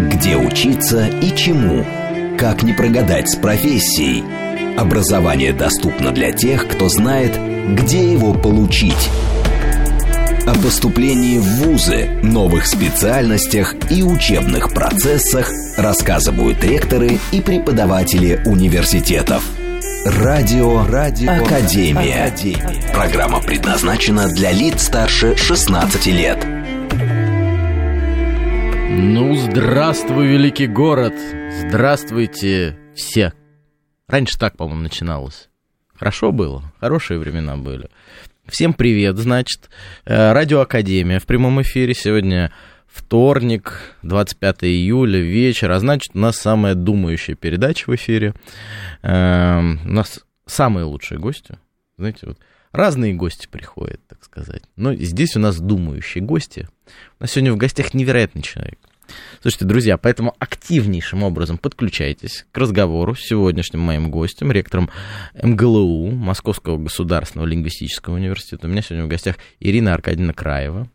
Где учиться и чему? Как не прогадать с профессией? Образование доступно для тех, кто знает, где его получить. О поступлении в ВУЗы, новых специальностях и учебных процессах рассказывают ректоры и преподаватели университетов. Радио, Радио Академия. Академия. Программа предназначена для лиц старше 16 лет. Ну, здравствуй, великий город! Здравствуйте все! Раньше так, по-моему, начиналось. Хорошо было, хорошие времена были. Всем привет, значит. Э, Радио Академия в прямом эфире сегодня вторник, 25 июля, вечер, а значит, у нас самая думающая передача в эфире. Эм, у нас самые лучшие гости. Знаете, вот разные гости приходят, так сказать. Но здесь у нас думающие гости. У нас сегодня в гостях невероятный человек. Слушайте, друзья, поэтому активнейшим образом подключайтесь к разговору с сегодняшним моим гостем, ректором МГЛУ, Московского государственного лингвистического университета. У меня сегодня в гостях Ирина Аркадьевна Краева.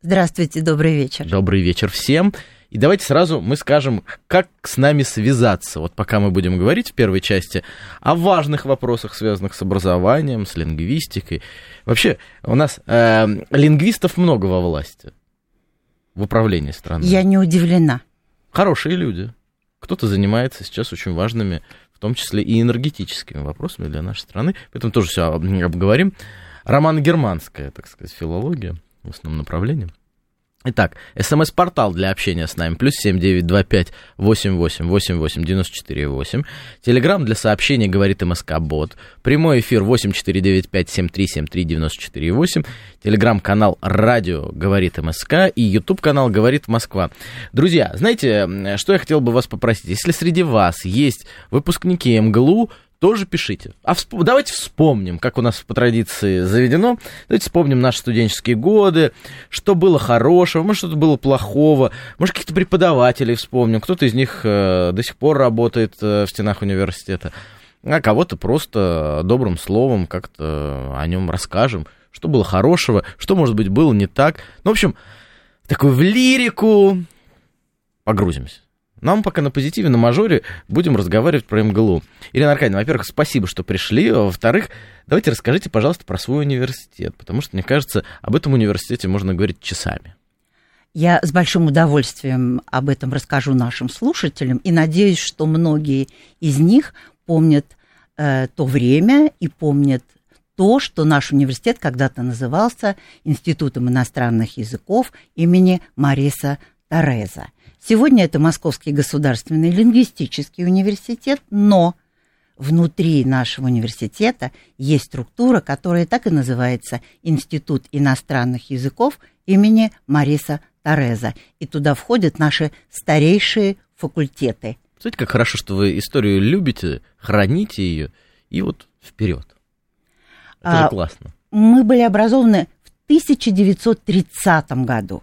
Здравствуйте, добрый вечер. Добрый вечер всем. И давайте сразу мы скажем, как с нами связаться. Вот пока мы будем говорить в первой части о важных вопросах, связанных с образованием, с лингвистикой. Вообще, у нас э, лингвистов много во власти в управлении страной. Я не удивлена. Хорошие люди. Кто-то занимается сейчас очень важными, в том числе и энергетическими вопросами для нашей страны. Поэтому тоже все обговорим. Романо-германская, так сказать, филология в основном направлении. Итак, смс-портал для общения с нами, плюс семь девять два пять восемь восемь восемь восемь девяносто четыре восемь. Телеграмм для сообщений говорит МСК Бот. Прямой эфир восемь четыре девять пять семь три семь три девяносто четыре восемь. Телеграмм-канал Радио говорит МСК и YouTube канал говорит Москва. Друзья, знаете, что я хотел бы вас попросить? Если среди вас есть выпускники МГЛУ, тоже пишите. А всп... давайте вспомним, как у нас по традиции заведено. Давайте вспомним наши студенческие годы, что было хорошего, может, что-то было плохого, может, каких-то преподавателей вспомним. Кто-то из них э, до сих пор работает э, в стенах университета, а кого-то просто добрым словом как-то о нем расскажем, что было хорошего, что, может быть, было не так. Ну, в общем, такую в лирику погрузимся. Нам пока на позитиве, на мажоре будем разговаривать про МГЛУ. Ирина Аркадьевна, во-первых, спасибо, что пришли. Во-вторых, давайте расскажите, пожалуйста, про свой университет, потому что, мне кажется, об этом университете можно говорить часами. Я с большим удовольствием об этом расскажу нашим слушателям и надеюсь, что многие из них помнят э, то время и помнят то, что наш университет когда-то назывался Институтом иностранных языков имени Мариса Тореза. Сегодня это Московский государственный лингвистический университет, но внутри нашего университета есть структура, которая так и называется Институт иностранных языков имени Мариса Тореза. И туда входят наши старейшие факультеты. Знаете, как хорошо, что вы историю любите, храните ее, и вот вперед. Это а, классно. Мы были образованы в 1930 году.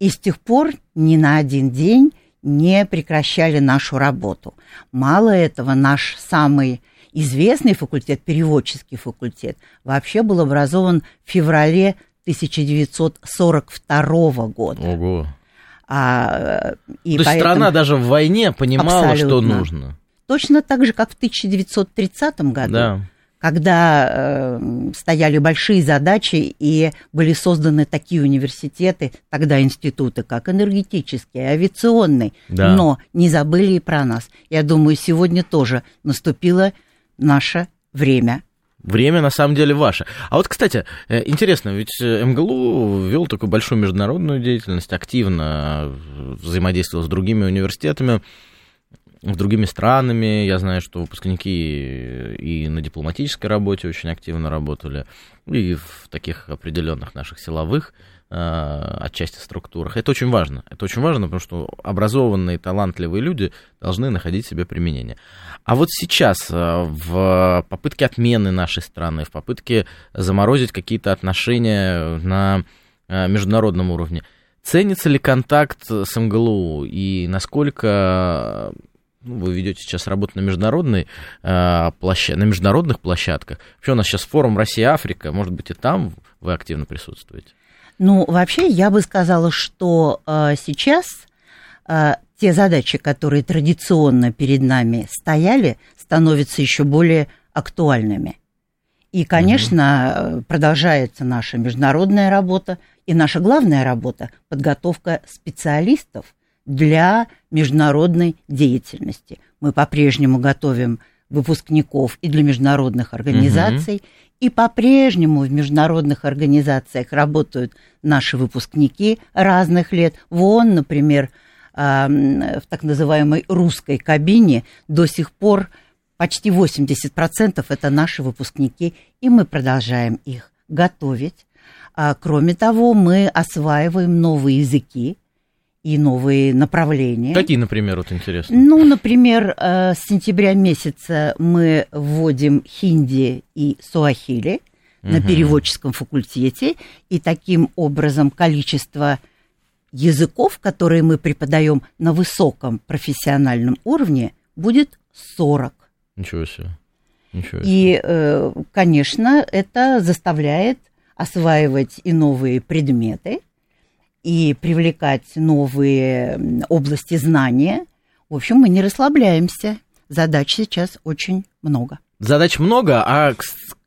И с тех пор ни на один день не прекращали нашу работу. Мало этого, наш самый известный факультет, переводческий факультет, вообще был образован в феврале 1942 года. Ого. А, и То есть страна даже в войне понимала, Абсолютно. что нужно. Точно так же, как в 1930 году. Да когда э, стояли большие задачи и были созданы такие университеты, тогда институты, как энергетический, авиационный, да. но не забыли и про нас. Я думаю, сегодня тоже наступило наше время. Время на самом деле ваше. А вот, кстати, э, интересно, ведь э, МГЛУ вел такую большую международную деятельность, активно взаимодействовал с другими университетами другими странами. Я знаю, что выпускники и на дипломатической работе очень активно работали, и в таких определенных наших силовых э, отчасти структурах. Это очень важно. Это очень важно, потому что образованные, талантливые люди должны находить себе применение. А вот сейчас э, в попытке отмены нашей страны, в попытке заморозить какие-то отношения на э, международном уровне, ценится ли контакт с МГЛУ и насколько ну, вы ведете сейчас работу на, международной, э, площад... на международных площадках. Вообще у нас сейчас форум Россия-Африка, может быть, и там вы активно присутствуете? Ну, вообще, я бы сказала, что э, сейчас а, те задачи, которые традиционно перед нами стояли, становятся еще более актуальными. И, конечно, угу. продолжается наша международная работа и наша главная работа – подготовка специалистов для международной деятельности. Мы по-прежнему готовим выпускников и для международных организаций, угу. и по-прежнему в международных организациях работают наши выпускники разных лет. Вон, например, в так называемой русской кабине до сих пор почти 80% это наши выпускники, и мы продолжаем их готовить. А, кроме того, мы осваиваем новые языки и новые направления. Какие, например, вот интересно? Ну, например, э, с сентября месяца мы вводим хинди и суахили угу. на переводческом факультете, и таким образом количество языков, которые мы преподаем на высоком профессиональном уровне, будет 40. Ничего себе. Ничего себе. И, э, конечно, это заставляет осваивать и новые предметы, и привлекать новые области знания. В общем, мы не расслабляемся. Задач сейчас очень много. Задач много, а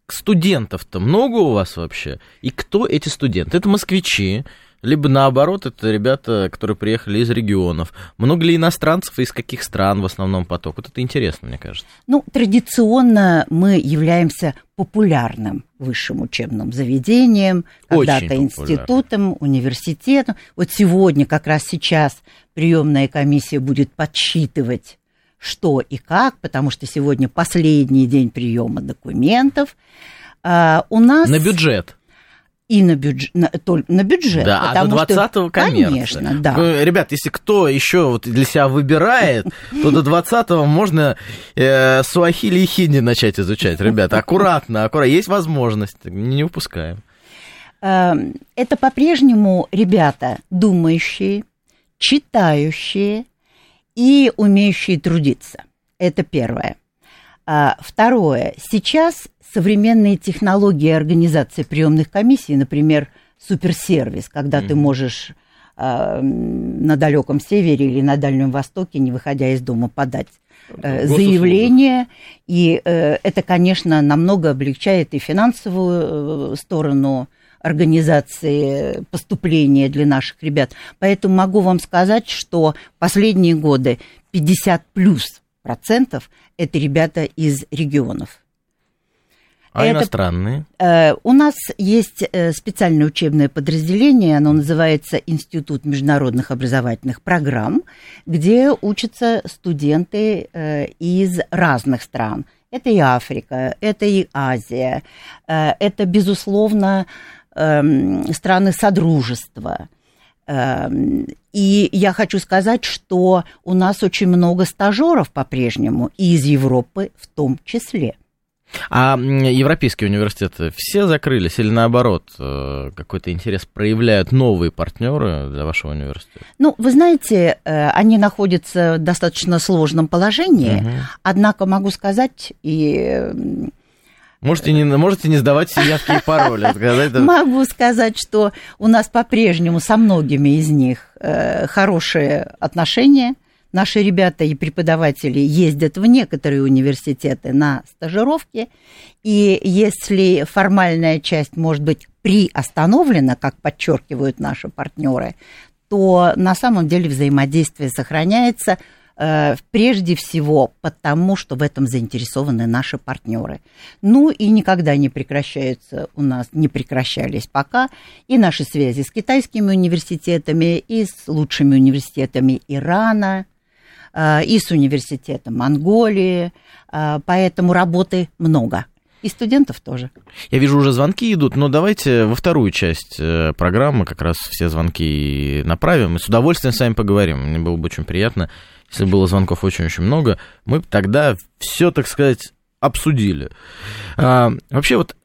студентов-то много у вас вообще? И кто эти студенты? Это москвичи, либо наоборот, это ребята, которые приехали из регионов. Много ли иностранцев и из каких стран в основном поток? Вот это интересно, мне кажется. Ну, традиционно мы являемся популярным высшим учебным заведением, когда-то институтом, университетом. Вот сегодня, как раз сейчас, приемная комиссия будет подсчитывать что и как, потому что сегодня последний день приема документов. А, у нас... На бюджет и на, бюдж... на, на бюджет. Да, а до 20-го коммерция. Конечно, да. Ну, ребят, если кто еще вот для себя выбирает, то до 20-го можно э, суахили и хинди начать изучать. Ребята, аккуратно, аккуратно. Есть возможность, не упускаем. Эм, это по-прежнему ребята думающие, читающие и умеющие трудиться. Это первое. А, второе. Сейчас современные технологии организации приемных комиссий, например, суперсервис, когда mm-hmm. ты можешь э, на далеком севере или на Дальнем Востоке, не выходя из дома, подать э, заявление. И э, это, конечно, намного облегчает и финансовую э, сторону организации поступления для наших ребят. Поэтому могу вам сказать, что последние годы 50 плюс процентов это ребята из регионов. А это, иностранные? Э, у нас есть э, специальное учебное подразделение, оно называется Институт международных образовательных программ, где учатся студенты э, из разных стран. Это и Африка, это и Азия, э, это, безусловно, э, страны Содружества. Эм, и я хочу сказать, что у нас очень много стажеров по-прежнему, и из Европы в том числе. А европейские университеты все закрылись или наоборот э, какой-то интерес проявляют новые партнеры для вашего университета? Ну, вы знаете, э, они находятся в достаточно сложном положении, угу. однако могу сказать и Можете не, можете не сдавать явки и пароли. Могу сказать, что у нас по-прежнему со многими из них э, хорошие отношения. Наши ребята и преподаватели ездят в некоторые университеты на стажировки, и если формальная часть может быть приостановлена, как подчеркивают наши партнеры, то на самом деле взаимодействие сохраняется – прежде всего потому, что в этом заинтересованы наши партнеры. Ну и никогда не прекращаются у нас, не прекращались пока и наши связи с китайскими университетами, и с лучшими университетами Ирана, э, и с университетом Монголии, э, поэтому работы много. И студентов тоже. Я вижу, уже звонки идут, но давайте во вторую часть программы как раз все звонки направим. И с удовольствием с вами поговорим. Мне было бы очень приятно если было звонков очень-очень много, мы тогда все, так сказать, обсудили. А, вообще вот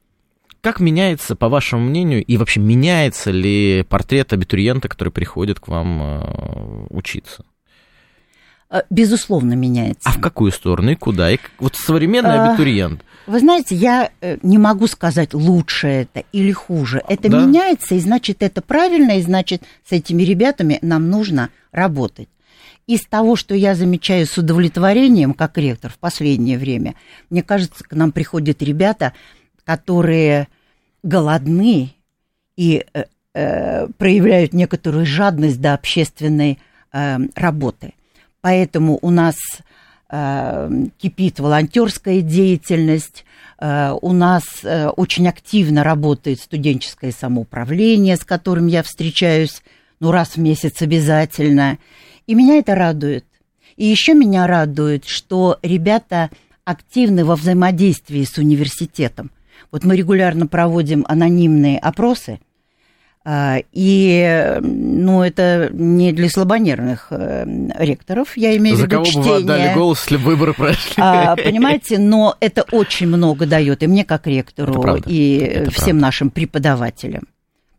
как меняется, по вашему мнению, и вообще меняется ли портрет абитуриента, который приходит к вам э, учиться? А, безусловно, меняется. А в какую сторону и куда? И вот современный а, абитуриент. Вы знаете, я э, не могу сказать, лучше это или хуже. Это да? меняется, и значит, это правильно, и значит, с этими ребятами нам нужно работать. Из того, что я замечаю с удовлетворением, как ректор в последнее время, мне кажется, к нам приходят ребята, которые голодны и э, э, проявляют некоторую жадность до общественной э, работы. Поэтому у нас э, кипит волонтерская деятельность, э, у нас э, очень активно работает студенческое самоуправление, с которым я встречаюсь ну, раз в месяц обязательно. И меня это радует. И еще меня радует, что ребята активны во взаимодействии с университетом. Вот мы регулярно проводим анонимные опросы, а, и, ну, это не для слабонервных э, ректоров, я имею в виду За кого чтение. бы вы отдали голос, если бы выборы прошли? А, понимаете, но это очень много дает и мне как Это ректору, правда. и Это всем правда. нашим преподавателям.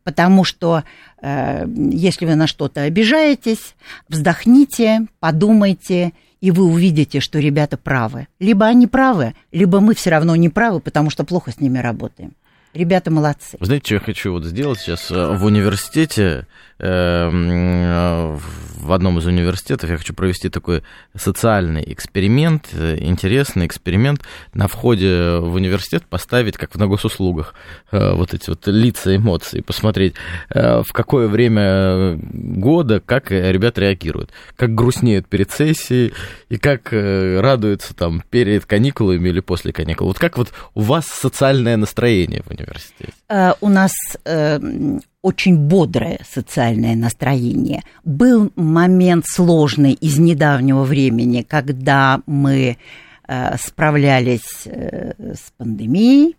Потому что э, если вы на что-то обижаетесь, вздохните, подумайте, и вы увидите, что ребята правы. Либо они правы, либо мы все равно не правы, потому что плохо с ними работаем. Ребята молодцы. Знаете, что я хочу вот сделать сейчас э, в университете, э, м, э, в одном из университетов я хочу провести такой социальный эксперимент, э, интересный эксперимент, на входе в университет поставить, как на госуслугах, вот эти вот лица, эмоции, посмотреть, в какое время года, как ребята реагируют, как грустнеют перед сессией и как радуются там перед каникулами или после каникул. Вот как вот у вас социальное настроение в университете? Э, у нас э, очень бодрое социальное настроение. Был момент сложный из недавнего времени, когда мы э, справлялись с пандемией,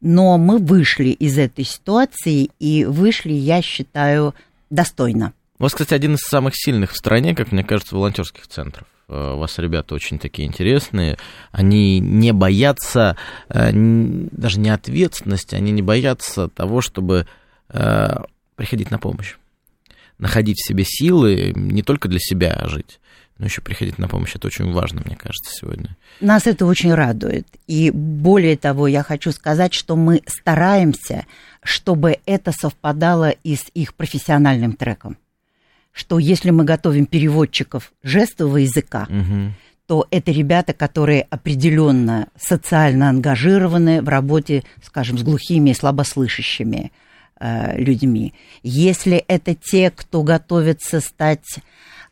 но мы вышли из этой ситуации и вышли, я считаю, достойно. У вас, кстати, один из самых сильных в стране, как мне кажется, волонтерских центров. Э, У вас ребята очень такие интересные. Они не боятся э, даже не ответственности, они не боятся того, чтобы э, приходить на помощь. Находить в себе силы не только для себя жить, но еще приходить на помощь. Это очень важно, мне кажется, сегодня. Нас это очень радует. И более того, я хочу сказать, что мы стараемся, чтобы это совпадало и с их профессиональным треком. Что если мы готовим переводчиков жестового языка, Мгм. то это ребята, которые определенно социально ангажированы в работе, скажем, с глухими и слабослышащими э, людьми. Если это те, кто готовится стать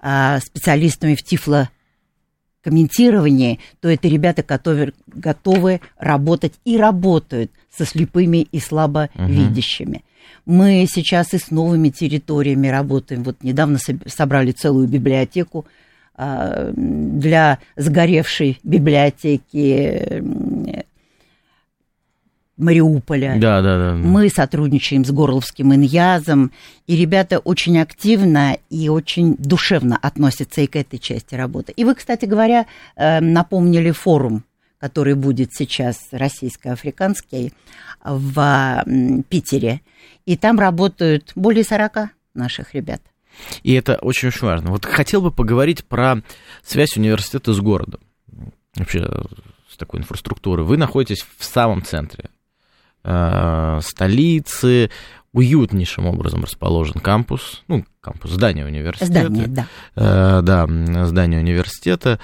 э, специалистами в тифлокомментировании, то это ребята, которые готовы работать и работают со слепыми и слабовидящими. Мы сейчас и с новыми территориями работаем. Вот недавно соб- собрали целую библиотеку а, для сгоревшей библиотеки Мариуполя. Да, да, да. Мы сотрудничаем с Горловским иньязом, и ребята очень активно и очень душевно относятся и к этой части работы. И вы, кстати говоря, э, напомнили форум, который будет сейчас российско-африканский в Питере. И там работают более 40 наших ребят. И это очень-очень важно. Вот хотел бы поговорить про связь университета с городом. Вообще с такой инфраструктурой. Вы находитесь в самом центре э, столицы, уютнейшим образом расположен кампус, ну, кампус, здание университета. Здание, да. Э, да, здание университета.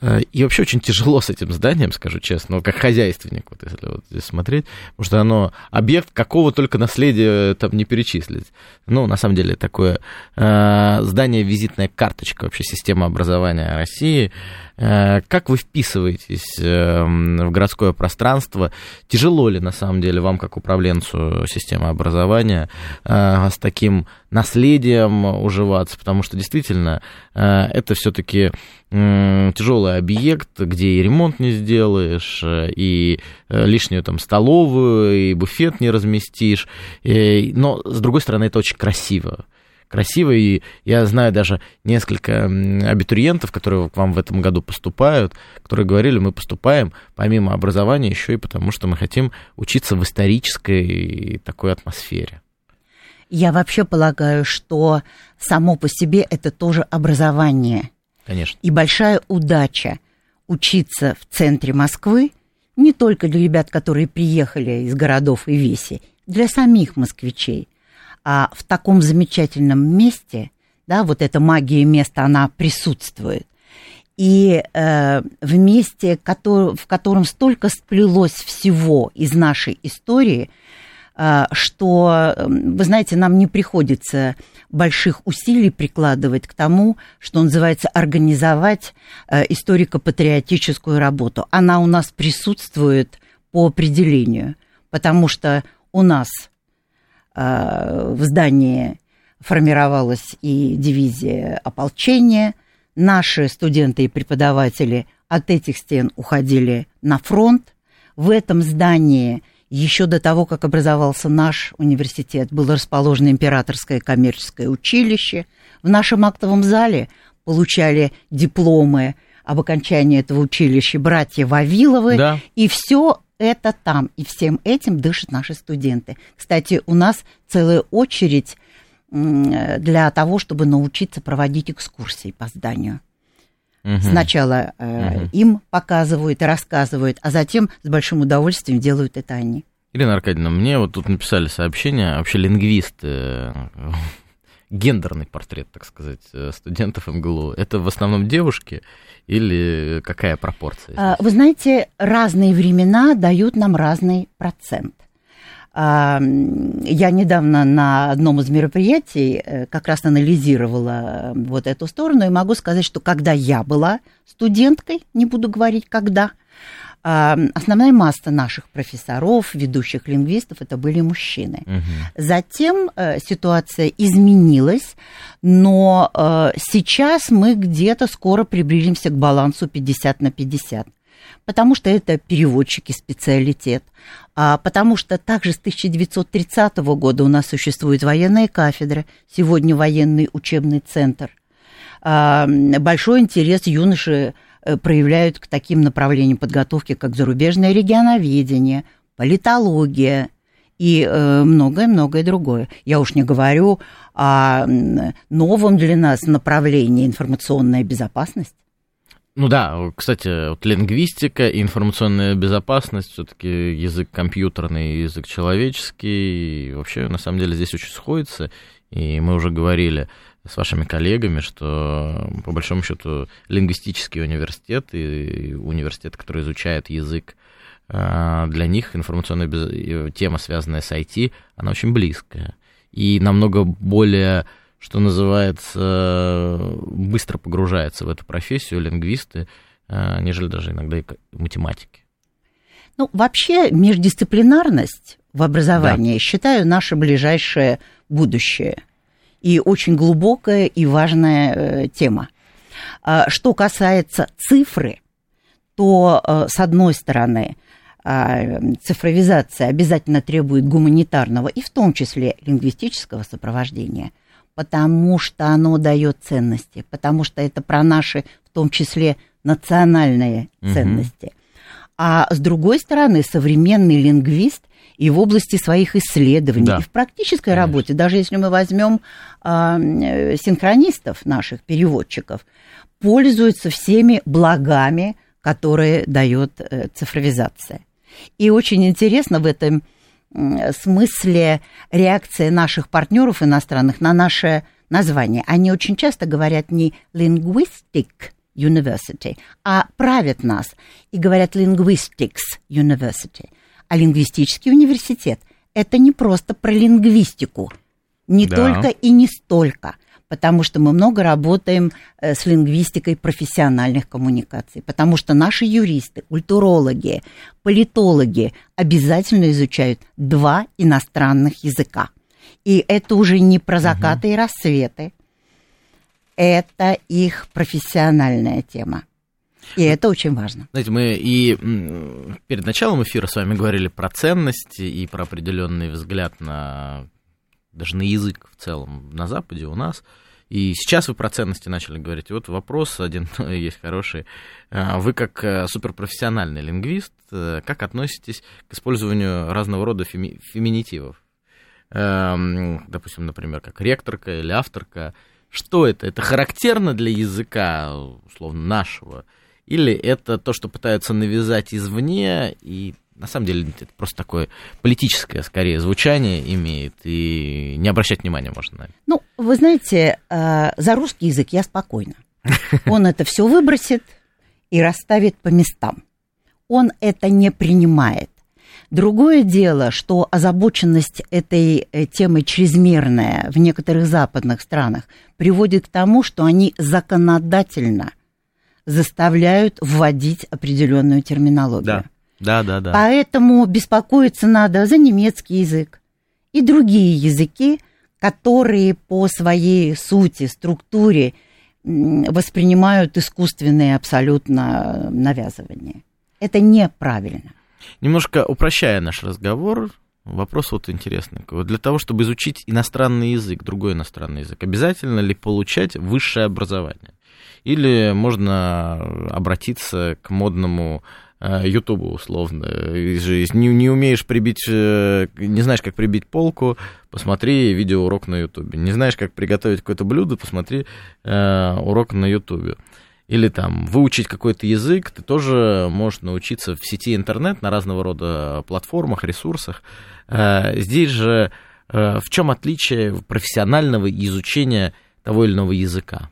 Э, И вообще очень тяжело с этим зданием, скажу честно, ну, как хозяйственник, вот если вот здесь смотреть, потому что оно объект какого только наследия там не перечислить. Ну, на самом деле, такое э, здание визитная карточка вообще системы образования России. Э, как вы вписываетесь э, в городское пространство? Тяжело ли, на самом деле, вам, как управленцу системы образования, э, с таким наследием уживаться? Потому что, действительно, э, это все-таки тяжелый объект, где и ремонт не сделаешь, и э, лишнюю там столовую, и буфет не разместишь. Но, с другой стороны, это очень красиво. Красиво, и я знаю даже несколько абитуриентов, которые к вам в этом году поступают, которые говорили, мы поступаем помимо образования еще и потому, что мы хотим учиться в исторической такой атмосфере. Я вообще полагаю, что само по себе это тоже образование. Конечно. И большая удача учиться в центре Москвы не только для ребят, которые приехали из городов и веси, для самих москвичей. А в таком замечательном месте, да, вот эта магия места, она присутствует. И э, в месте, который, в котором столько сплелось всего из нашей истории, что, вы знаете, нам не приходится больших усилий прикладывать к тому, что называется организовать э, историко-патриотическую работу. Она у нас присутствует по определению, потому что у нас э, в здании формировалась и дивизия ополчения – наши студенты и преподаватели от этих стен уходили на фронт. В этом здании еще до того, как образовался наш университет, было расположено императорское коммерческое училище. В нашем актовом зале получали дипломы об окончании этого училища братья Вавиловы. Да. И все это там. И всем этим дышат наши студенты. Кстати, у нас целая очередь для того, чтобы научиться проводить экскурсии по зданию. Угу. Сначала э, угу. им показывают и рассказывают, а затем с большим удовольствием делают это они. Ирина Аркадьевна, мне вот тут написали сообщение, вообще лингвисты, э, гендерный портрет, так сказать, э, студентов МГЛУ. Это в основном девушки или какая пропорция? Здесь? Вы знаете, разные времена дают нам разный процент. Я недавно на одном из мероприятий э, как раз анализировала э, вот эту сторону и могу сказать, что когда я была студенткой, не буду говорить когда, основная масса наших профессоров, ведущих лингвистов, это были мужчины. Угу. Затем э, ситуация изменилась, но сейчас мы где-то скоро приблизимся к балансу 50 на 50 потому что это переводчики специалитет, а потому что также с 1930 года у нас существует военная кафедра, сегодня военный учебный центр. А, большой интерес юноши э, проявляют к таким направлениям подготовки, как зарубежное регионоведение, политология и э, многое-многое другое. Я уж не говорю о новом для нас направлении информационная безопасность. Ну да, кстати, вот лингвистика и информационная безопасность, все-таки язык компьютерный, язык человеческий, и вообще, на самом деле, здесь очень сходится, и мы уже говорили с вашими коллегами, что, по большому счету, лингвистический университет и университет, который изучает язык, а, для них информационная тема, связанная с IT, она очень близкая. И намного более что называется, быстро погружается в эту профессию лингвисты, э, нежели даже иногда и математики. Ну, вообще междисциплинарность в образовании, да. считаю, наше ближайшее будущее. И очень глубокая и важная э, тема. А, что касается цифры, то, э, с одной стороны, а, цифровизация обязательно требует гуманитарного и в том числе лингвистического сопровождения – потому что оно дает ценности, потому что это про наши, в том числе, национальные угу. ценности. А с другой стороны, современный лингвист и в области своих исследований, да. и в практической Конечно. работе, даже если мы возьмем а, э, синхронистов наших, переводчиков, пользуется всеми благами, которые дает э, цифровизация. И очень интересно в этом смысле реакция наших партнеров иностранных на наше название. Они очень часто говорят не linguistic university, а правят нас и говорят linguistics university. А лингвистический университет – это не просто про лингвистику, не да. только и не столько – потому что мы много работаем э, с лингвистикой профессиональных коммуникаций, потому что наши юристы, культурологи, политологи обязательно изучают два иностранных языка. И это уже не про закаты угу. и рассветы, это их профессиональная тема. И это очень важно. Знаете, мы и перед началом эфира с вами говорили про ценности и про определенный взгляд на даже на язык в целом на Западе у нас. И сейчас вы про ценности начали говорить. Вот вопрос один есть хороший. А, вы как э, суперпрофессиональный лингвист, э, как относитесь к использованию разного рода феми- феминитивов? Эм, допустим, например, как ректорка или авторка. Что это? Это характерно для языка, условно, нашего? Или это то, что пытаются навязать извне, и на самом деле это просто такое политическое, скорее, звучание имеет, и не обращать внимания можно на это. Ну, вы знаете, э, за русский язык я спокойна. Он это все выбросит и расставит по местам. Он это не принимает. Другое дело, что озабоченность этой э, темы чрезмерная в некоторых западных странах приводит к тому, что они законодательно заставляют вводить определенную терминологию. Да. Да, да, да. Поэтому беспокоиться надо за немецкий язык и другие языки, которые по своей сути, структуре воспринимают искусственные абсолютно навязывания. Это неправильно. Немножко упрощая наш разговор, вопрос вот интересный. Вот для того, чтобы изучить иностранный язык, другой иностранный язык, обязательно ли получать высшее образование? Или можно обратиться к модному Э, Ютубу условно. Не, не умеешь прибить, э, не знаешь, как прибить полку, посмотри видеоурок на Ютубе. Не знаешь, как приготовить какое-то блюдо, посмотри э, урок на Ютубе. Или там выучить какой-то язык, ты тоже можешь научиться в сети интернет на разного рода платформах, ресурсах. Э, здесь же э, в чем отличие профессионального изучения того или иного языка?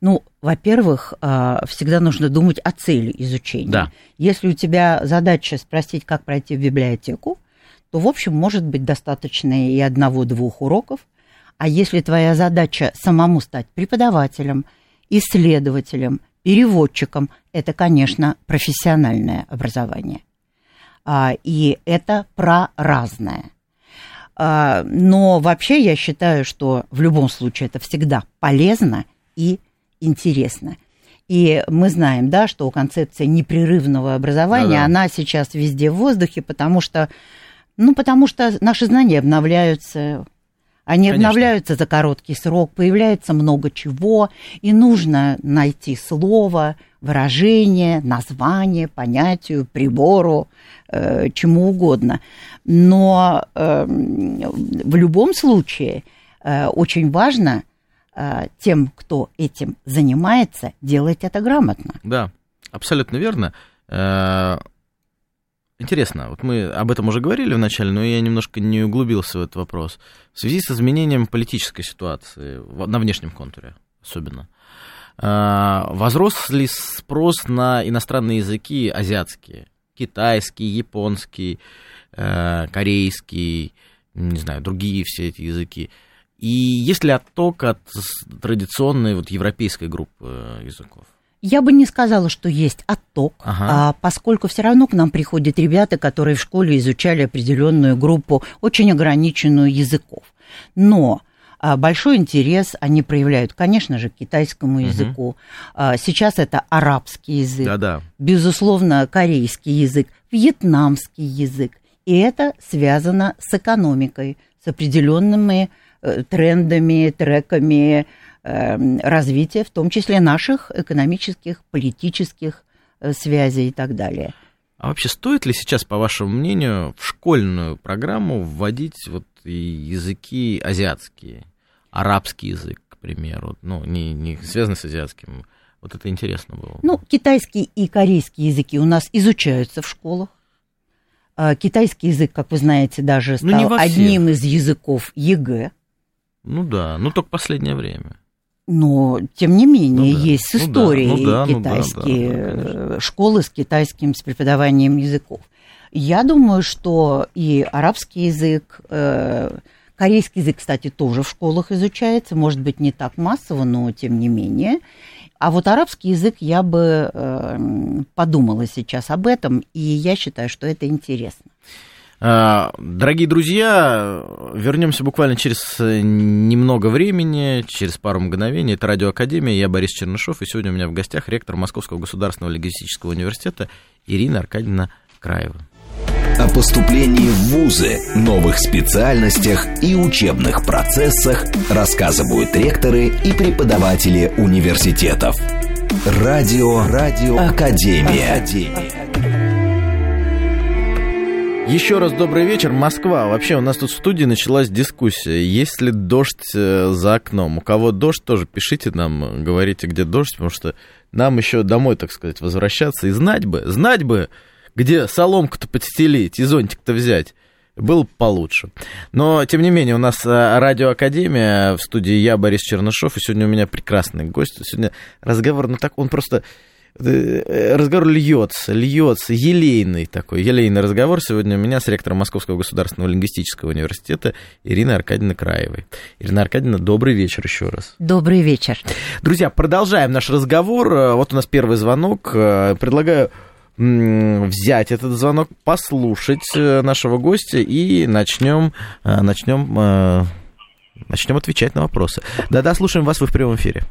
Ну, во-первых, а, всегда нужно думать о цели изучения. Да. Если у тебя задача спросить, как пройти в библиотеку, то, в общем, может быть достаточно и одного-двух уроков. А если твоя задача самому стать преподавателем, исследователем, переводчиком, это, конечно, профессиональное образование. А, и это про разное. А, но вообще я считаю, что в любом случае это всегда полезно и интересно. И мы знаем, да, что концепция непрерывного образования, Да-да. она сейчас везде в воздухе, потому что, ну, потому что наши знания обновляются, они Конечно. обновляются за короткий срок, появляется много чего, и нужно найти слово, выражение, название, понятию, прибору, э, чему угодно. Но э, в любом случае э, очень важно – тем, кто этим занимается, делать это грамотно. Да, абсолютно верно. Э, интересно, вот мы об этом уже говорили вначале, но я немножко не углубился в этот вопрос. В связи с изменением политической ситуации на внешнем контуре особенно, э, возрос ли спрос на иностранные языки азиатские? Китайский, японский, корейский, не знаю, другие все эти языки – и есть ли отток от традиционной вот европейской группы э, языков? Я бы не сказала, что есть отток, ага. а, поскольку все равно к нам приходят ребята, которые в школе изучали определенную группу, очень ограниченную языков. Но а, большой интерес они проявляют, конечно же, к китайскому языку. Угу. Сейчас это арабский язык, Да-да. безусловно, корейский язык, вьетнамский язык. И это связано с экономикой, с определенными Э, трендами, треками эм, развития, в том числе наших экономических, политических э, связей и так далее. А вообще стоит ли сейчас, по вашему мнению, в школьную программу вводить вот языки азиатские, арабский язык, к примеру, ну, не, не связанный с азиатским, вот это интересно было. Ну, китайский и корейский языки у нас изучаются в школах. А китайский язык, как вы знаете, даже ну, стал ну, одним из языков ЕГЭ. Ну да, ну только последнее время. Но, тем не менее, ну, да. есть с историей ну, да, ну, китайские да, да, да, школы с китайским, с преподаванием языков. Я думаю, что и арабский язык, э, корейский язык, кстати, тоже в школах изучается, может быть, не так массово, но тем не менее. А вот арабский язык я бы э, подумала сейчас об этом, и я считаю, что это интересно. А, дорогие друзья, вернемся буквально через э, немного времени, через пару мгновений. Это Радио Академия, я Борис Чернышов, и сегодня у меня в гостях ректор Московского государственного лингвистического университета Ирина Аркадьевна Краева. О поступлении в ВУЗы, новых специальностях и учебных процессах рассказывают ректоры и преподаватели университетов. Радио, Радио Академия. Академия. Еще раз добрый вечер, Москва. Вообще у нас тут в студии началась дискуссия. Есть ли дождь э, за окном? У кого дождь, тоже пишите нам, говорите, где дождь, потому что нам еще домой, так сказать, возвращаться. И знать бы, знать бы, где соломку-то подстелить и зонтик-то взять было бы получше. Но, тем не менее, у нас э, радиоакадемия в студии я, Борис Чернышов, и сегодня у меня прекрасный гость. Сегодня разговор, ну так, он просто разговор льется, льется, елейный такой, елейный разговор сегодня у меня с ректором Московского государственного лингвистического университета Ириной Аркадьевной Краевой. Ирина Аркадьевна, добрый вечер еще раз. Добрый вечер. Друзья, продолжаем наш разговор. Э, вот у нас первый звонок. Предлагаю взять этот звонок, послушать э, нашего гостя и начнем, э, начнем, э, начнем отвечать на вопросы. Да-да, слушаем вас, вы в прямом эфире.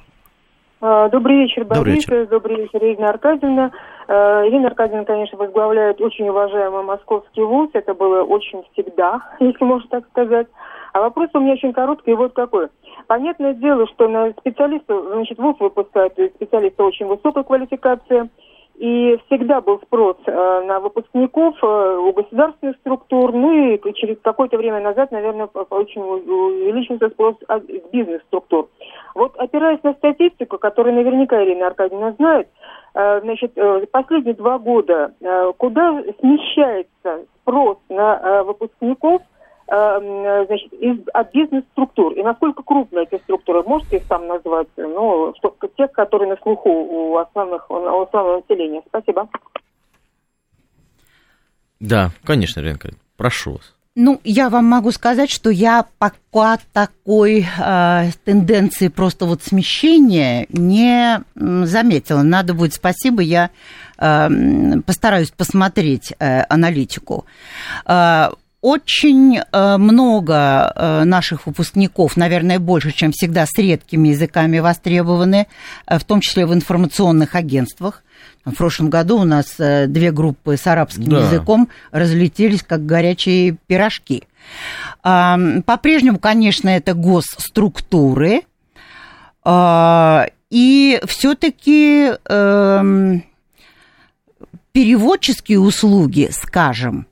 А, добрый вечер, Борис. Добрый вечер, Добрый вечер Ирина Аркадьевна. Ирина Аркадьевна, конечно, возглавляет очень уважаемый московский вуз. Это было очень всегда, если можно так сказать. А вопрос у меня очень короткий, вот какой. Понятное дело, что на специалистов, значит, вуз выпускает специалисты очень высокой квалификации – и всегда был спрос э, на выпускников э, у государственных структур, ну и через какое-то время назад, наверное, очень увеличился спрос от бизнес-структур. Вот опираясь на статистику, которую наверняка Ирина Аркадьевна знает, э, значит, последние два года куда смещается спрос на выпускников – значит, из, от бизнес-структур. И насколько крупны эти структуры, можете их там назвать? Ну, что, тех, которые на слуху у, основных, у основного населения. Спасибо. Да, конечно, Ренка, прошу вас. Ну, я вам могу сказать, что я пока такой э, тенденции просто вот смещения не заметила. Надо будет, спасибо, я э, постараюсь посмотреть э, аналитику. Э, очень э, много э, наших выпускников, наверное, больше, чем всегда, с редкими языками востребованы, э, в том числе в информационных агентствах. В прошлом году у нас две группы с арабским да. языком разлетелись, как горячие пирожки. По-прежнему, конечно, это госструктуры. И все-таки эм, переводческие услуги, скажем,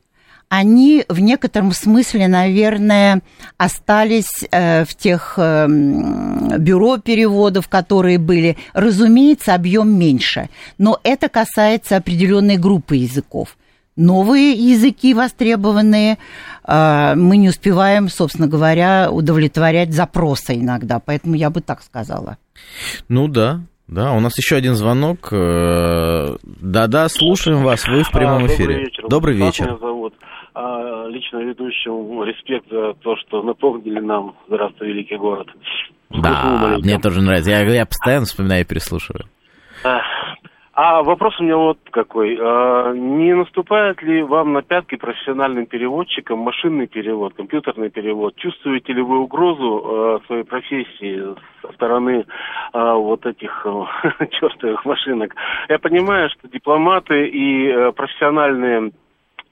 они в некотором смысле, наверное, остались э, в тех э, бюро переводов, которые были. Разумеется, объем меньше, но это касается определенной группы языков. Новые языки востребованные, э, мы не успеваем, собственно говоря, удовлетворять запросы иногда, поэтому я бы так сказала. Ну да, да, у нас еще один звонок. Да-да, слушаем вас, вы в прямом эфире. Добрый вечер. Добрый вечер. Меня зовут. А лично ведущему респект за то, что напомнили нам «Здравствуй, великий город». Да, мне тоже нравится. Я, я постоянно вспоминаю и переслушиваю. А вопрос у меня вот какой. А, не наступает ли вам на пятки профессиональным переводчикам машинный перевод, компьютерный перевод? Чувствуете ли вы угрозу а, своей профессии со стороны а, вот этих чертовых машинок? Я понимаю, что дипломаты и э, профессиональные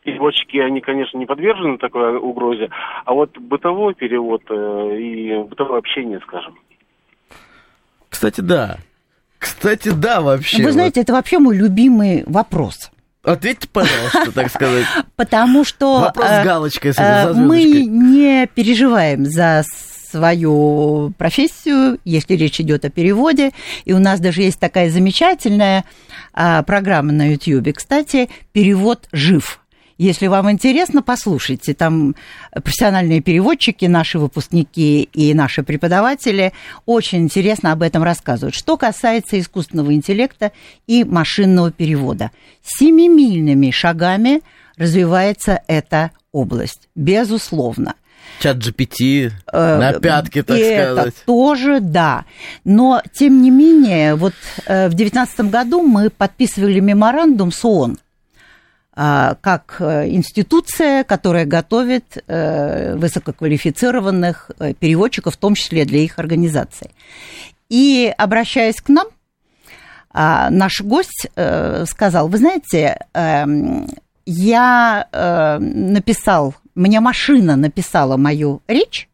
переводчики, они, конечно, не подвержены такой угрозе, а вот бытовой перевод э, и бытовое общение, скажем. Кстати, да. Кстати, да, вообще. Вы знаете, вот. это вообще мой любимый вопрос. Ответьте, пожалуйста, так сказать. Потому что Вопрос с э, галочкой, с мы не переживаем за свою профессию, если речь идет о переводе. И у нас даже есть такая замечательная а, программа на YouTube. Кстати, перевод жив. Если вам интересно, послушайте. Там профессиональные переводчики, наши выпускники и наши преподаватели очень интересно об этом рассказывают. Что касается искусственного интеллекта и машинного перевода. Семимильными шагами развивается эта область, безусловно. Чат GPT э, на пятке, так это сказать. тоже, да. Но, тем не менее, вот э, в 2019 году мы подписывали меморандум с ООН как э, институция, которая готовит э, высококвалифицированных э, переводчиков, в том числе для их организации. И обращаясь к нам, а, наш гость сказал, вы знаете, эм, я написал, мне машина написала мою речь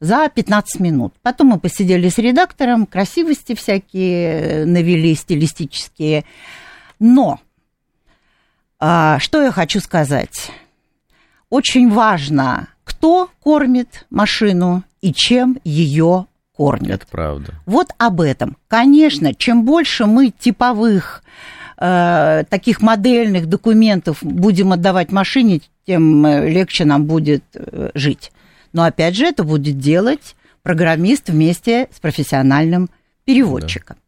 за 15 минут. Потом мы посидели с редактором, красивости всякие навели, стилистические. Но а, что я хочу сказать? Очень важно, кто кормит машину и чем ее кормят. Это правда. Вот об этом. Конечно, чем больше мы типовых э, таких модельных документов будем отдавать машине, тем э, легче нам будет э, жить. Но опять же, это будет делать программист вместе с профессиональным переводчиком. А,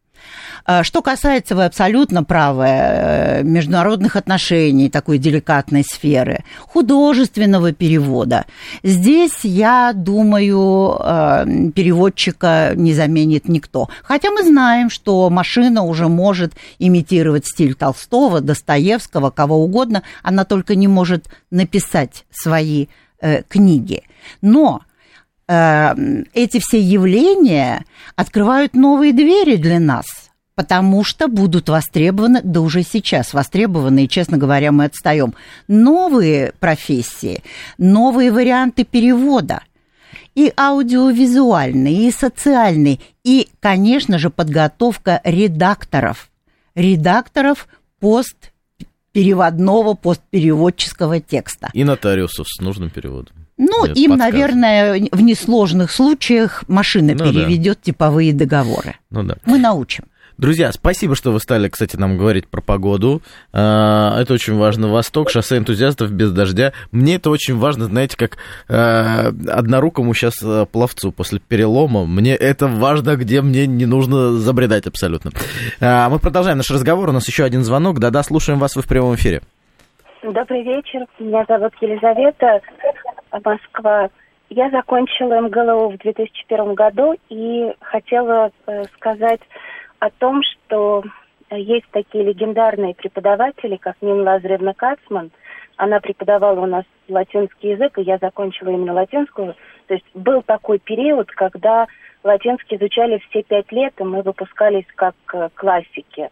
что касается, вы абсолютно правы, э, международных отношений, такой деликатной сферы, художественного перевода. Здесь, я думаю, э, переводчика не заменит никто. Хотя мы знаем, что машина уже может имитировать стиль Толстого, Достоевского, кого угодно, она только не может написать свои э, книги. Но эти все явления открывают новые двери для нас – потому что будут востребованы, да уже сейчас востребованы, и, честно говоря, мы отстаем, новые профессии, новые варианты перевода, и аудиовизуальный, и социальный, и, конечно же, подготовка редакторов, редакторов пост переводного, постпереводческого текста. И нотариусов с нужным переводом. Ну, Нет, им, подсказывает. наверное, в несложных случаях машина ну, переведет да. типовые договоры. Ну, да. Мы научим. Друзья, спасибо, что вы стали, кстати, нам говорить про погоду. А, это очень важно. Восток, шоссе энтузиастов без дождя. Мне это очень важно, знаете, как а, однорукому сейчас а, пловцу после перелома. Мне это важно, где мне не нужно забредать абсолютно. Мы продолжаем наш разговор. У нас еще один звонок. Да-да, слушаем вас, вы в прямом эфире. Добрый вечер. Меня зовут Елизавета, Москва. Я закончила МГЛУ в 2001 году и хотела э, сказать о том, что э, есть такие легендарные преподаватели, как Нина Лазаревна Кацман. Она преподавала у нас латинский язык, и я закончила именно латинскую. То есть был такой период, когда латинский изучали все пять лет, и мы выпускались как э, классики.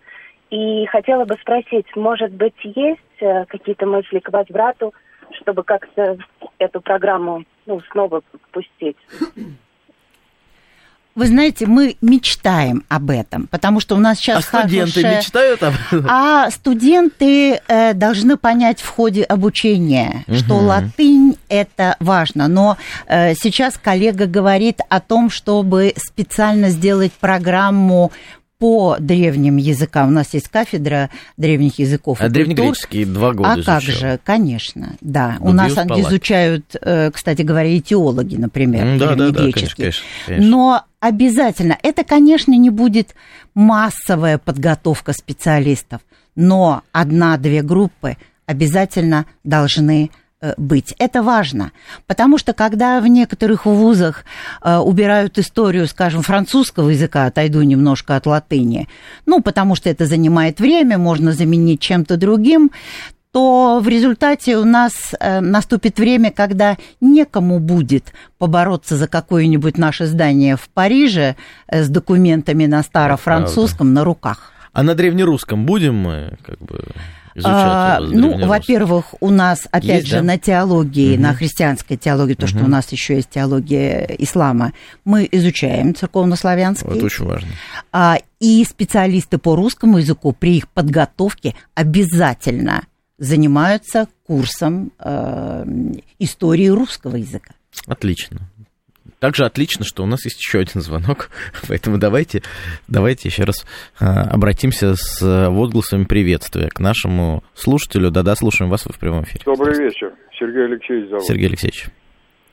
И хотела бы спросить, может быть, есть э, какие-то мысли к возврату, чтобы как-то эту программу ну, снова пустить? Вы знаете, мы мечтаем об этом, потому что у нас сейчас а студенты хорошая... мечтают об этом? А студенты э, должны понять в ходе обучения, угу. что латынь это важно. Но э, сейчас коллега говорит о том, чтобы специально сделать программу по древним языкам. У нас есть кафедра древних языков. А древнегреческие два года А изучал. как же, конечно, да. Буду У нас спалать. изучают, э, кстати говоря, и теологи, например, да, древнегреческие. Да, да, конечно, конечно. Но обязательно, это, конечно, не будет массовая подготовка специалистов, но одна-две группы обязательно должны быть. Это важно, потому что когда в некоторых вузах э, убирают историю, скажем, французского языка, отойду немножко от латыни, ну, потому что это занимает время, можно заменить чем-то другим, то в результате у нас э, наступит время, когда некому будет побороться за какое-нибудь наше здание в Париже э, с документами на старофранцузском на руках. А на древнерусском будем мы как бы а, ну, во-первых, у нас, опять есть, же, да? на теологии, угу. на христианской теологии, то, угу. что у нас еще есть теология ислама, мы изучаем церковнославянский. Это очень важно. А, и специалисты по русскому языку при их подготовке обязательно занимаются курсом э, истории русского языка. Отлично. Также отлично, что у нас есть еще один звонок, поэтому давайте, давайте еще раз а, обратимся с возгласами приветствия к нашему слушателю. Да-да, слушаем вас в прямом эфире. Добрый вечер, Сергей Алексеевич зовут. Сергей Алексеевич.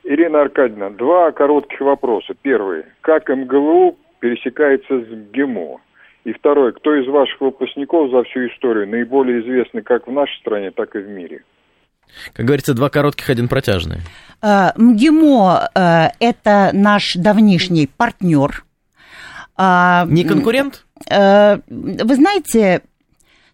Ирина Аркадьевна, два коротких вопроса. Первый, как МГЛУ пересекается с ГИМО? И второй, кто из ваших выпускников за всю историю наиболее известный как в нашей стране, так и в мире? Как говорится, два коротких, один протяжный. Э, МГИМО э, – это наш давнишний партнер. А, Не конкурент? Э, вы знаете,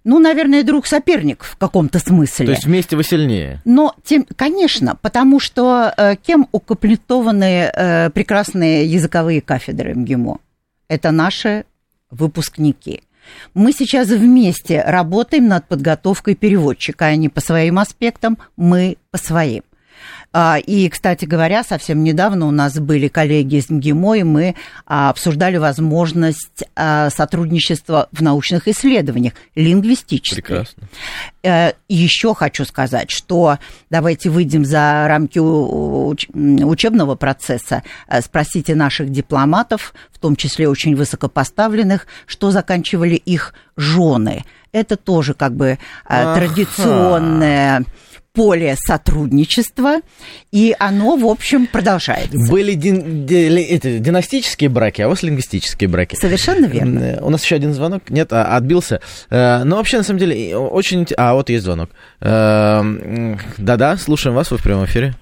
ну, наверное, друг-соперник в каком-то смысле. То есть вместе вы сильнее? Но, тем, конечно, потому что кем укомплектованы прекрасные языковые кафедры МГИМО? Это наши выпускники. Мы сейчас вместе работаем над подготовкой переводчика. Они по своим аспектам, мы по своим. А, и, кстати говоря, совсем недавно у нас были коллеги из МГИМО, и мы а, обсуждали возможность а, сотрудничества в научных исследованиях, лингвистических. Прекрасно. Э, еще хочу сказать, что давайте выйдем за рамки учебного процесса, э, спросите наших дипломатов, в том числе очень высокопоставленных, что заканчивали их жены. Это тоже как бы традиционное поле сотрудничества, и оно, в общем, продолжается. Были дин, ди, эти, династические браки, а у вас лингвистические браки. Совершенно верно. Э, у нас еще один звонок. Нет, а, отбился. Э, но вообще, на самом деле, очень... А, вот есть звонок. Э, да-да, слушаем вас, вы в прямом эфире.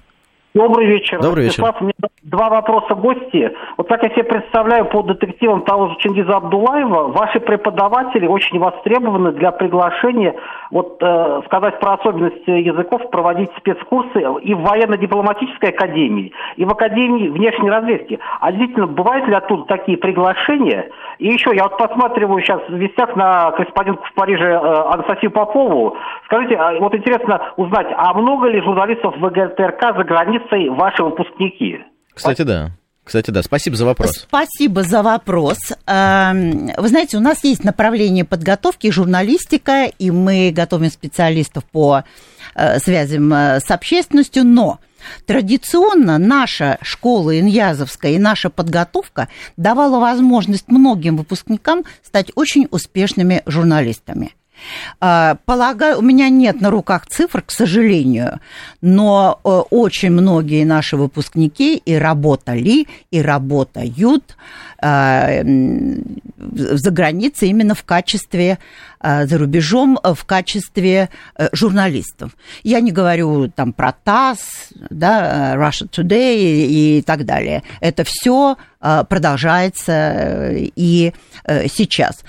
Добрый вечер. Добрый вечер. Вячеслав, у меня два вопроса гости. Вот как я себе представляю по детективам того же Чингиза Абдулаева, ваши преподаватели очень востребованы для приглашения, вот э, сказать про особенности языков, проводить спецкурсы и в военно-дипломатической академии, и в академии внешней разведки. А действительно, бывают ли оттуда такие приглашения? И еще, я вот посматриваю сейчас в вестях на корреспондентку в Париже э, Анастасию Попову. Скажите, а вот интересно узнать, а много ли журналистов ВГТРК за границей ваши выпускники? Кстати, да. Кстати, да, спасибо за вопрос. Спасибо за вопрос. Эм, вы знаете, у нас есть направление подготовки журналистика, и мы готовим специалистов по э, связям э, с общественностью, но Традиционно наша школа Иньязовская и наша подготовка давала возможность многим выпускникам стать очень успешными журналистами. А, полагаю, у меня нет на руках цифр, к сожалению, но э, очень многие наши выпускники и работали, и работают а, за границей именно в качестве, за рубежом в качестве э, журналистов. Я не говорю там про ТАСС, да, Russia Today и так далее. Это все продолжается э, и э, сейчас.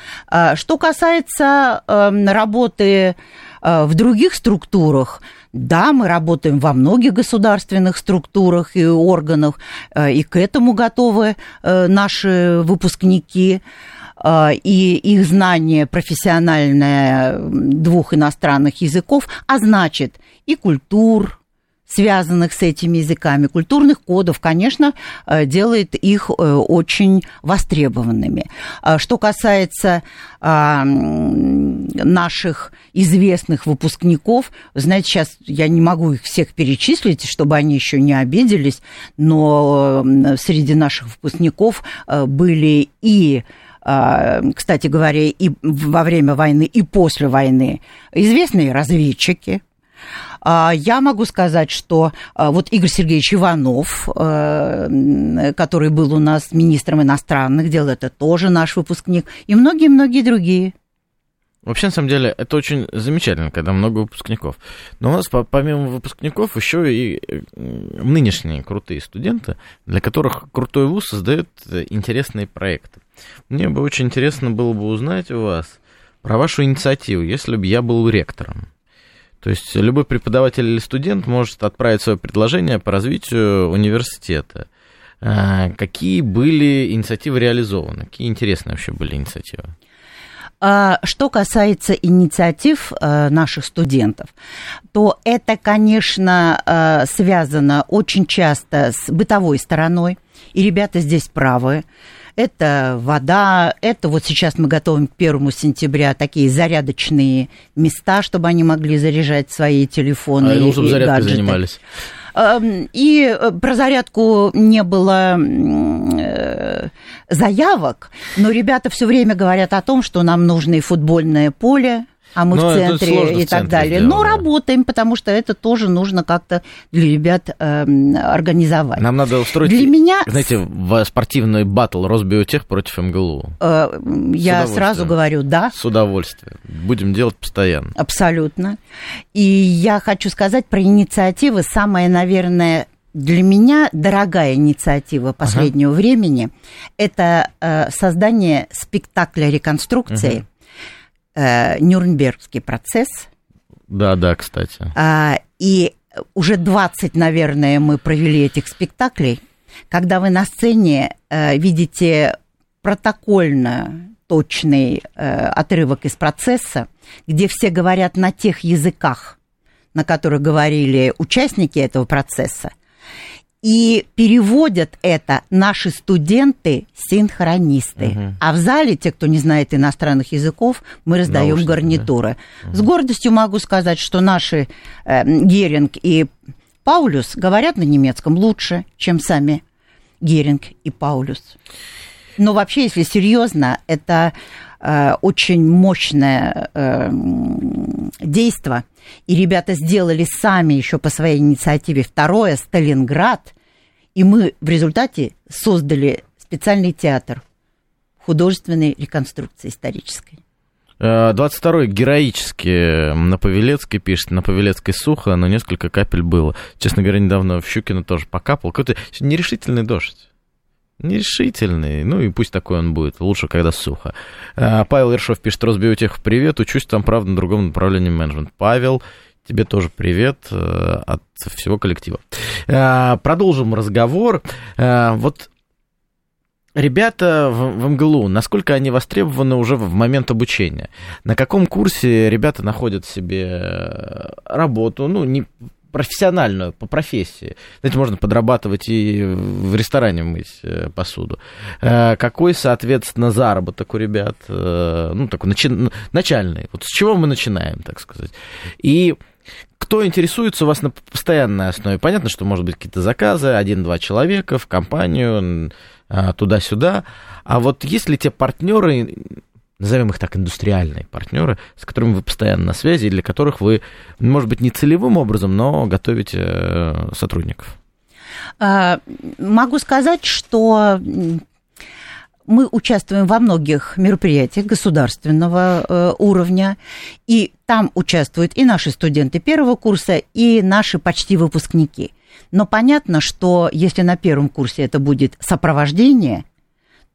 Что касается эм, работы в других структурах, да, мы работаем во многих государственных структурах и органах, э, и к этому готовы э, наши выпускники э, и их знание профессиональное двух иностранных языков, а значит и культур, связанных с этими языками, культурных кодов, конечно, э, делает их э, очень востребованными. А что касается а, наших известных выпускников, знаете, сейчас я не могу их всех перечислить, чтобы они еще не обиделись, но среди наших выпускников э, были и кстати говоря, и во время войны, и после войны известные разведчики, а, я могу сказать, что а, вот Игорь Сергеевич Иванов, который был у нас министром иностранных дел, это тоже наш выпускник, и многие-многие другие. Вообще, на самом деле, это очень замечательно, когда много выпускников. Но у нас, помимо выпускников, еще и э, нынешние крутые студенты, для которых крутой вуз создает интересные проекты. Мне бы очень интересно было бы узнать у вас про вашу инициативу, если бы я был ректором. То есть любой преподаватель или студент может отправить свое предложение по развитию университета. А, какие были инициативы реализованы? Какие интересные вообще были инициативы? А, что касается инициатив а, наших студентов, то это, конечно, связано очень часто с бытовой стороной, и ребята здесь правы это вода, это вот сейчас мы готовим к первому сентября такие зарядочные места, чтобы они могли заряжать свои телефоны а, и, чтобы и гаджеты. занимались. Эм, и э, про зарядку не было э, заявок, но ребята все время говорят о том, что нам нужно и футбольное поле, а мы Но в центре и так далее. Сделано. Но работаем, потому что это тоже нужно как-то для ребят э, организовать. Нам надо устроить, для меня... знаете, спортивный батл Росбиотех против МГЛУ. Э, я сразу говорю, да. С удовольствием. Будем делать постоянно. Абсолютно. И я хочу сказать про инициативы. Самое, наверное, для меня дорогая инициатива последнего ага. времени – это э, создание спектакля реконструкции ага э, Нюрнбергский процесс. Да, да, кстати. А, и уже 20, наверное, мы провели этих спектаклей, когда вы на сцене э, видите протокольно точный э, отрывок из процесса, где все говорят на тех языках, на которых говорили участники этого процесса, и переводят это наши студенты-синхронисты. Угу. А в зале, те, кто не знает иностранных языков, мы раздаем Наушники, гарнитуры. Да? С гордостью могу сказать, что наши э, Геринг и Паулюс говорят на немецком лучше, чем сами Геринг и Паулюс. Но вообще, если серьезно, это очень мощное э, действие. И ребята сделали сами еще по своей инициативе второе, Сталинград. И мы в результате создали специальный театр художественной реконструкции исторической. 22-й э, героически на Павелецкой пишет, на Павелецкой сухо, но несколько капель было. Честно говоря, недавно в Щукино тоже покапал. Какой-то нерешительный дождь. Нерешительный. Ну и пусть такой он будет. Лучше, когда сухо. Э, Павел Ершов пишет, Росбиотех, привет. Учусь там, правда, на другом направлении менеджмент. Павел, тебе тоже привет э, от всего коллектива. Продолжим разговор. Вот ребята в, в МГЛУ, насколько они востребованы уже в момент обучения? На каком курсе ребята находят себе э, работу, ну, не профессиональную, по профессии. Знаете, можно подрабатывать и в ресторане мыть э, посуду. Э, какой, соответственно, заработок у ребят, ну, такой начи- начальный. Вот с чего мы начинаем, так сказать. И кто интересуется у вас на постоянной основе? Понятно, что может быть какие-то заказы, один-два человека в компанию, а, туда-сюда. А вот есть ли те партнеры, назовем их так, индустриальные партнеры, с которыми вы постоянно на связи, и для которых вы, может быть, не целевым образом, но готовите э, сотрудников? А, могу сказать, что мы участвуем во многих мероприятиях государственного э, уровня, и там участвуют и наши студенты первого курса, и наши почти выпускники. Но понятно, что если на первом курсе это будет сопровождение,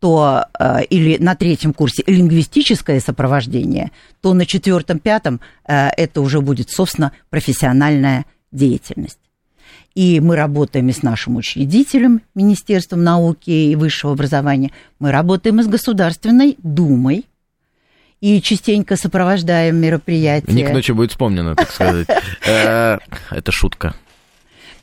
то э, или на третьем курсе лингвистическое сопровождение, то на четвертом, пятом э, это уже будет, собственно, профессиональная деятельность. И мы работаем и с нашим учредителем, Министерством науки и высшего образования, мы работаем и с Государственной Думой, и частенько сопровождаем мероприятия. Не к ночи будет вспомнено, так сказать. Э, это шутка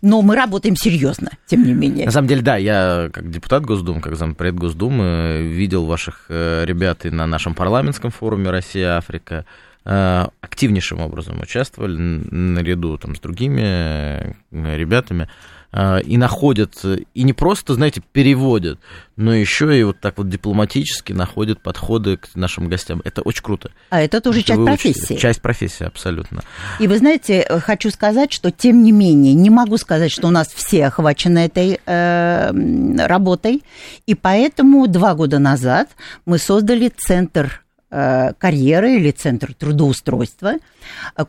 но мы работаем серьезно, тем не менее. На самом деле, да, я как депутат Госдумы, как зампред Госдумы, видел ваших э, ребят и на нашем парламентском форуме «Россия-Африка», э, активнейшим образом участвовали наряду там, с другими э, ребятами. А, и находят, и не просто, знаете, переводят, но еще и вот так вот дипломатически находят подходы к нашим гостям. Это очень круто. А это тоже часть профессии. Часть профессии, абсолютно. И вы знаете, хочу сказать, что тем не менее, не могу сказать, что у нас все охвачены этой э, работой, и поэтому два года назад мы создали центр э, карьеры или центр трудоустройства,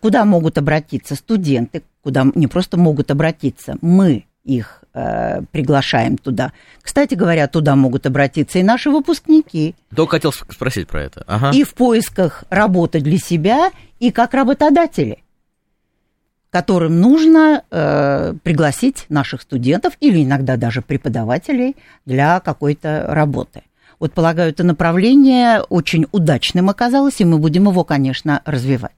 куда могут обратиться студенты, куда не просто могут обратиться, мы их э, приглашаем туда. Кстати говоря, туда могут обратиться и наши выпускники. Только хотел спросить про это. Ага. И в поисках работы для себя, и как работодатели которым нужно э, пригласить наших студентов или иногда даже преподавателей для какой-то работы. Вот, полагаю, это направление очень удачным оказалось, и мы будем его, конечно, развивать.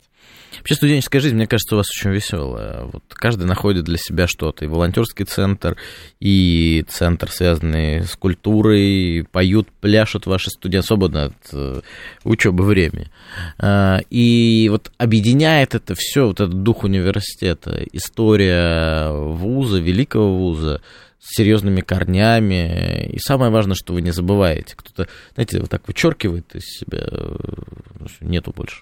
Вообще студенческая жизнь, мне кажется, у вас очень веселая. Вот каждый находит для себя что-то. И волонтерский центр, и центр, связанный с культурой, поют, пляшут ваши студенты, свободно от э, учебы времени. А, и вот объединяет это все, вот этот дух университета, история вуза, великого вуза, с серьезными корнями. И самое важное, что вы не забываете. Кто-то, знаете, вот так вычеркивает из себя, э, нету больше.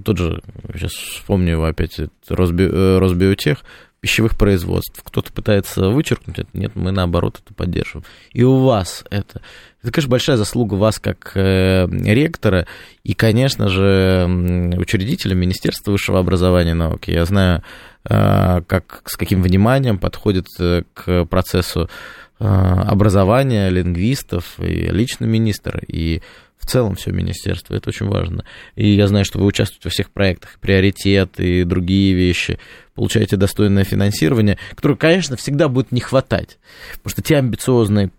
Тот же, сейчас вспомню опять, Росби, э, Росбиотех, пищевых производств. Кто-то пытается вычеркнуть это, нет, мы наоборот это поддерживаем. И у вас это. Это, конечно, большая заслуга вас как э, ректора и, конечно же, учредителя Министерства высшего образования и науки. Я знаю, э, как, с каким вниманием подходит э, к процессу э, образования лингвистов и лично министр. И в целом все министерство, это очень важно. И я знаю, что вы участвуете во всех проектах, приоритет и другие вещи, получаете достойное финансирование, которое, конечно, всегда будет не хватать, потому что те амбициозные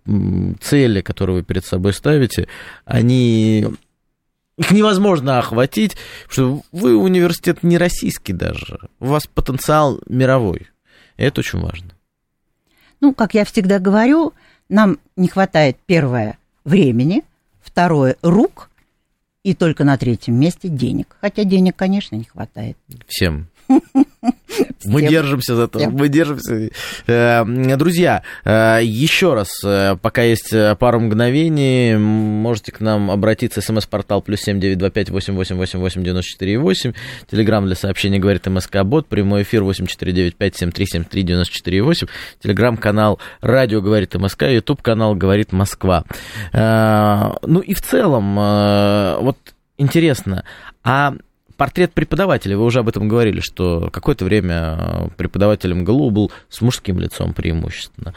цели, которые вы перед собой ставите, они Их невозможно охватить, потому что вы университет не российский даже. У вас потенциал мировой. Это очень важно. Ну, как я всегда говорю, нам не хватает, первое, времени, второе, рук, и только на третьем месте денег. Хотя денег, конечно, не хватает. Всем. Мы держимся за то, мы держимся. Э, друзья, э, еще раз, э, пока есть пару мгновений, можете к нам обратиться, смс-портал плюс семь девять два пять восемь восемь восемь восемь девяносто четыре восемь, телеграмм для сообщений говорит МСК Бот, прямой эфир восемь четыре девять пять семь три семь три девяносто четыре восемь, телеграмм-канал Радио говорит МСК, ютуб канал говорит Москва. Ну и в целом, вот интересно, а портрет преподавателя, вы уже об этом говорили, что какое-то время э, преподавателем ГЛУ был с мужским лицом преимущественно.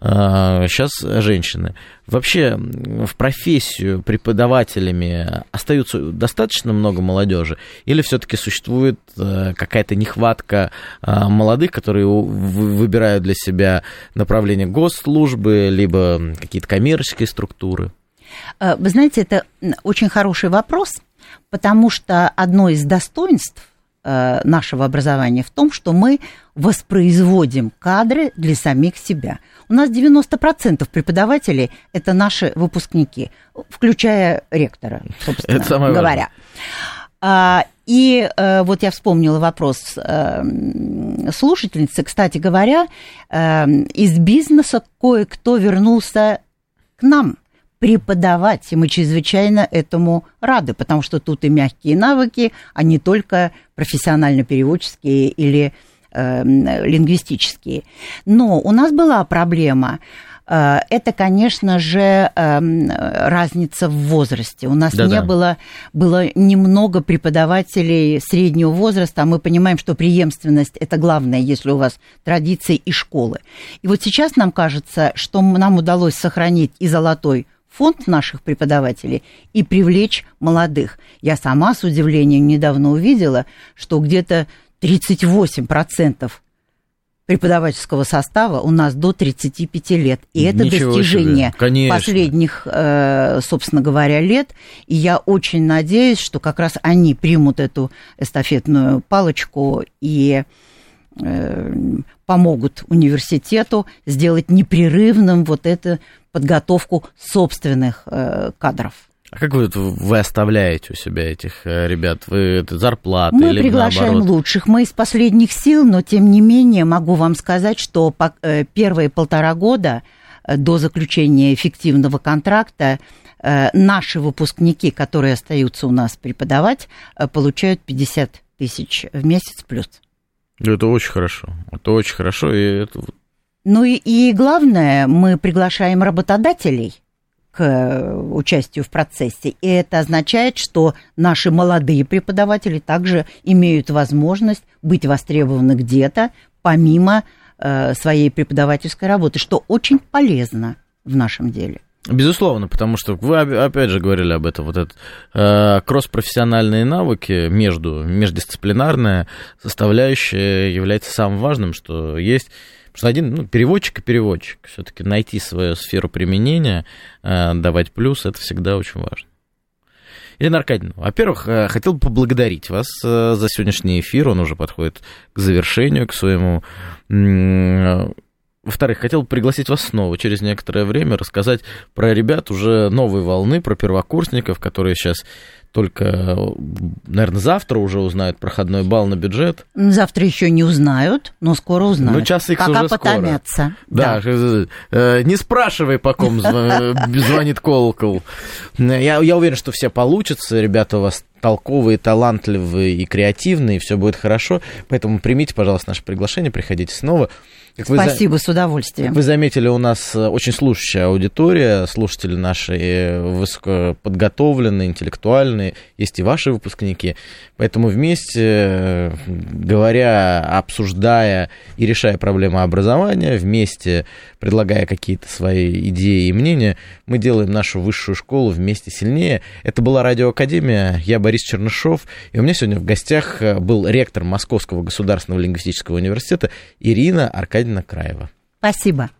Сейчас а, женщины. Вообще в профессию преподавателями остаются достаточно много молодежи? Или все-таки существует э, какая-то нехватка э, молодых, которые выбирают для себя направление госслужбы, либо какие-то коммерческие структуры? Вы знаете, это очень хороший вопрос – потому что одно из достоинств э, нашего образования в том, что мы воспроизводим кадры для самих себя. У нас 90% преподавателей – это наши выпускники, включая ректора, собственно это самое говоря. А, и э, вот я вспомнила вопрос э, слушательницы. Кстати говоря, из бизнеса кое-кто вернулся к нам – преподавать, и мы чрезвычайно этому рады, потому что тут и мягкие навыки, а не только профессионально-переводческие или э, лингвистические. Но у нас была проблема э, это, конечно же, эм, разница в возрасте. У нас Да-да. не было, было немного преподавателей среднего возраста, а мы понимаем, что преемственность – это главное, если у вас традиции и школы. И вот сейчас нам кажется, что нам удалось сохранить и золотой фонд наших преподавателей и привлечь молодых. Я сама с удивлением недавно увидела, что где-то 38% преподавательского состава у нас до 35 лет. И это Ничего достижение последних, э, собственно говоря, лет. И я очень надеюсь, что как раз они примут эту эстафетную палочку и э, помогут университету сделать непрерывным вот это подготовку собственных э, кадров. А как вы, вы оставляете у себя этих э, ребят? Вы это зарплаты Мы или приглашаем наоборот? лучших. Мы из последних сил, но тем не менее могу вам сказать, что по, э, первые полтора года до заключения эффективного контракта наши выпускники, которые остаются у нас преподавать, получают 50 тысяч в месяц плюс. Это очень хорошо. Это очень хорошо, и это ну и, и главное, мы приглашаем работодателей к э, участию в процессе. И это означает, что наши молодые преподаватели также имеют возможность быть востребованы где-то, помимо э, своей преподавательской работы, что очень полезно в нашем деле. Безусловно, потому что вы опять же говорили об этом, вот это э, кросс-профессиональные навыки между междисциплинарная составляющая является самым важным, что есть Потому что один ну, переводчик и переводчик. Все-таки найти свою сферу применения, э, давать плюс, это всегда очень важно. Ирина Аркадьевна, во-первых, э, хотел бы поблагодарить вас э, за сегодняшний эфир. Он уже подходит к завершению, к своему. Во-вторых, хотел бы пригласить вас снова через некоторое время рассказать про ребят уже новой волны, про первокурсников, которые сейчас только, наверное, завтра уже узнают проходной балл на бюджет. Завтра еще не узнают, но скоро узнают. Ну, час их Пока уже потомятся. Скоро. Да, да. Э, э, не спрашивай, по ком звонит колокол. Я, я уверен, что все получится. Ребята у вас толковые, талантливые и креативные, все будет хорошо. Поэтому примите, пожалуйста, наше приглашение, приходите снова. Как Спасибо, вы, с удовольствием. Как вы заметили, у нас э, очень слушающая аудитория, слушатели наши э, высокоподготовленные, интеллектуальные, есть и ваши выпускники. Поэтому вместе, э, говоря, обсуждая и решая проблемы образования, вместе предлагая какие-то свои идеи и мнения, мы делаем нашу высшую школу вместе сильнее. Это была Радиоакадемия, я Борис Чернышов, и у меня сегодня в гостях был ректор Московского государственного лингвистического университета Ирина Аркадьевна Краева. Спасибо.